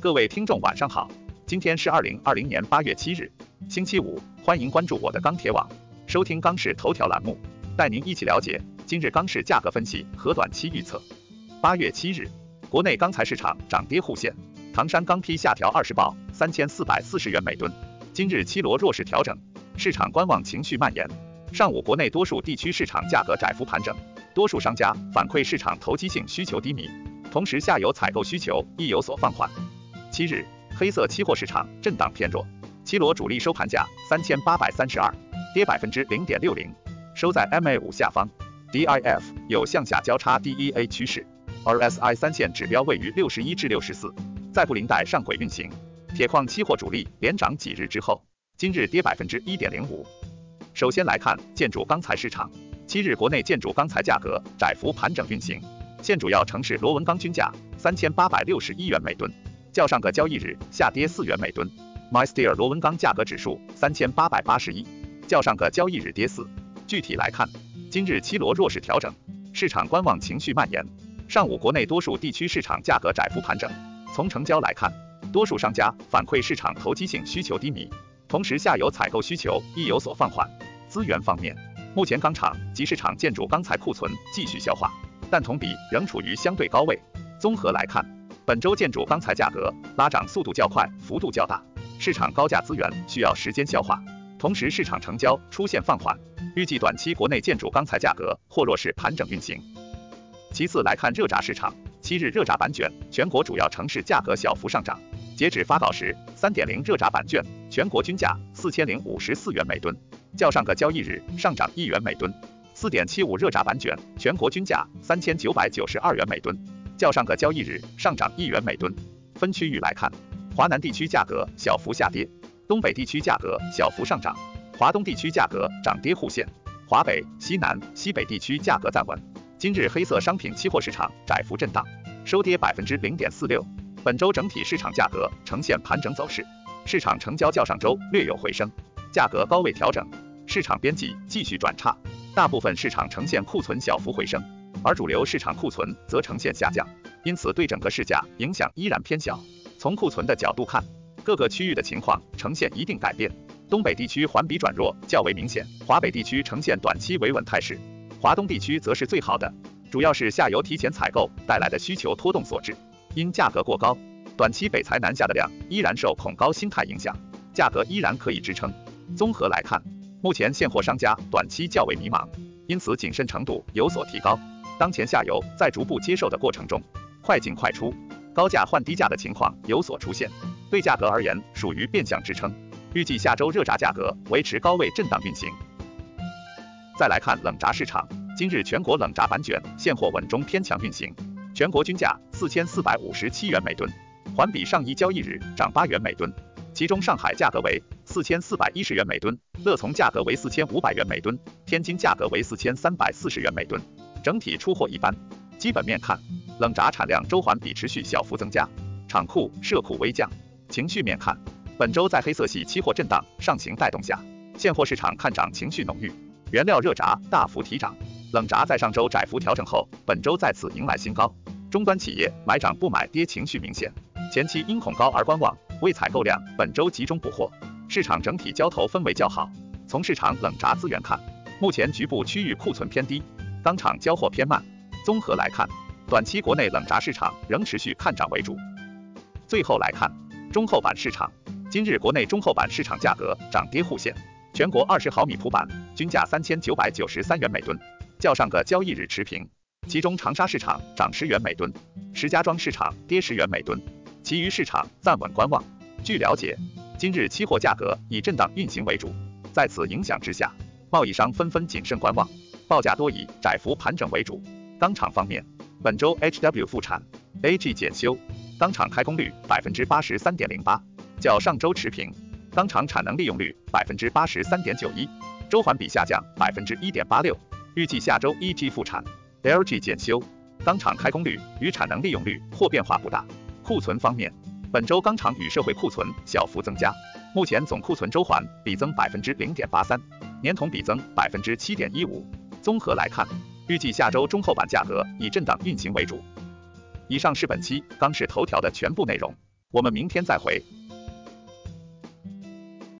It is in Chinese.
各位听众晚上好，今天是二零二零年八月七日，星期五，欢迎关注我的钢铁网，收听钢市头条栏目，带您一起了解今日钢市价格分析和短期预测。八月七日，国内钢材市场涨跌互现，唐山钢坯下调二十报三千四百四十元每吨，今日七螺弱势调整，市场观望情绪蔓延。上午国内多数地区市场价格窄幅盘整，多数商家反馈市场投机性需求低迷，同时下游采购需求亦有所放缓。七日，黑色期货市场震荡偏弱，七螺主力收盘价三千八百三十二，跌百分之零点六零，收在 MA 五下方，DIF 有向下交叉 DEA 趋势，RSI 三线指标位于六十一至六十四，在布林带上轨运行。铁矿期货主力连涨几日之后，今日跌百分之一点零五。首先来看建筑钢材市场，七日国内建筑钢材价格窄幅盘整运行，现主要城市螺纹钢均价三千八百六十一元每吨。较上个交易日下跌四元每吨，MySteel 螺纹钢价格指数三千八百八十一，较上个交易日跌四。具体来看，今日七螺弱势调整，市场观望情绪蔓延。上午国内多数地区市场价格窄幅盘整。从成交来看，多数商家反馈市场投机性需求低迷，同时下游采购需求亦有所放缓。资源方面，目前钢厂及市场建筑钢材库存继续消化，但同比仍处于相对高位。综合来看。本周建筑钢材价格拉涨速度较快，幅度较大，市场高价资源需要时间消化，同时市场成交出现放缓，预计短期国内建筑钢材价格或弱势盘整运行。其次来看热轧市场，七日热轧板卷全国主要城市价格小幅上涨，截止发稿时，三点零热轧板卷全国均价四千零五十四元每吨，较上个交易日上涨一元每吨；四点七五热轧板卷全国均价三千九百九十二元每吨。较上个交易日上涨一元每吨。分区域来看，华南地区价格小幅下跌，东北地区价格小幅上涨，华东地区价格涨跌互现，华北、西南、西北地区价格暂稳。今日黑色商品期货市场窄幅震荡，收跌百分之零点四六。本周整体市场价格呈现盘整走势，市场成交较上周略有回升，价格高位调整，市场边际继续转差，大部分市场呈现库存小幅回升。而主流市场库存则呈现下降，因此对整个市价影响依然偏小。从库存的角度看，各个区域的情况呈现一定改变。东北地区环比转弱较为明显，华北地区呈现短期维稳态势，华东地区则是最好的，主要是下游提前采购带来的需求拖动所致。因价格过高，短期北财南下的量依然受恐高心态影响，价格依然可以支撑。综合来看，目前现货商家短期较为迷茫，因此谨慎程度有所提高。当前下游在逐步接受的过程中，快进快出、高价换低价的情况有所出现，对价格而言属于变相支撑。预计下周热轧价格维持高位震荡运行。再来看冷轧市场，今日全国冷轧板卷现货稳中偏强运行，全国均价四千四百五十七元每吨，环比上一交易日涨八元每吨。其中上海价格为四千四百一十元每吨，乐从价格为四千五百元每吨，天津价格为四千三百四十元每吨。整体出货一般，基本面看，冷轧产量周环比持续小幅增加，厂库社库微降。情绪面看，本周在黑色系期货震荡上行带动下，现货市场看涨情绪浓郁，原料热轧大幅提涨，冷轧在上周窄幅调整后，本周再次迎来新高，终端企业买涨不买跌情绪明显，前期因恐高而观望，未采购量本周集中补货，市场整体交投氛围较好。从市场冷轧资源看，目前局部区域库存偏低。钢厂交货偏慢，综合来看，短期国内冷轧市场仍持续看涨为主。最后来看中厚板市场，今日国内中厚板市场价格涨跌互现，全国二十毫米普板均价三千九百九十三元每吨，较上个交易日持平。其中长沙市场涨十元每吨，石家庄市场跌十元每吨，其余市场暂稳观望。据了解，今日期货价格以震荡运行为主，在此影响之下，贸易商纷纷谨慎观望。报价多以窄幅盘整为主。钢厂方面，本周 HW 复产，AG 检修，钢厂开工率百分之八十三点零八，较上周持平。钢厂产能利用率百分之八十三点九一，周环比下降百分之一点八六。预计下周 EG 复产，LG 检修，钢厂开工率与产能利用率或变化不大。库存方面，本周钢厂与社会库存小幅增加，目前总库存周环比增百分之零点八三，年同比增百分之七点一五。综合来看，预计下周中后板价格以震荡运行为主。以上是本期钢市头条的全部内容。我们明天再会。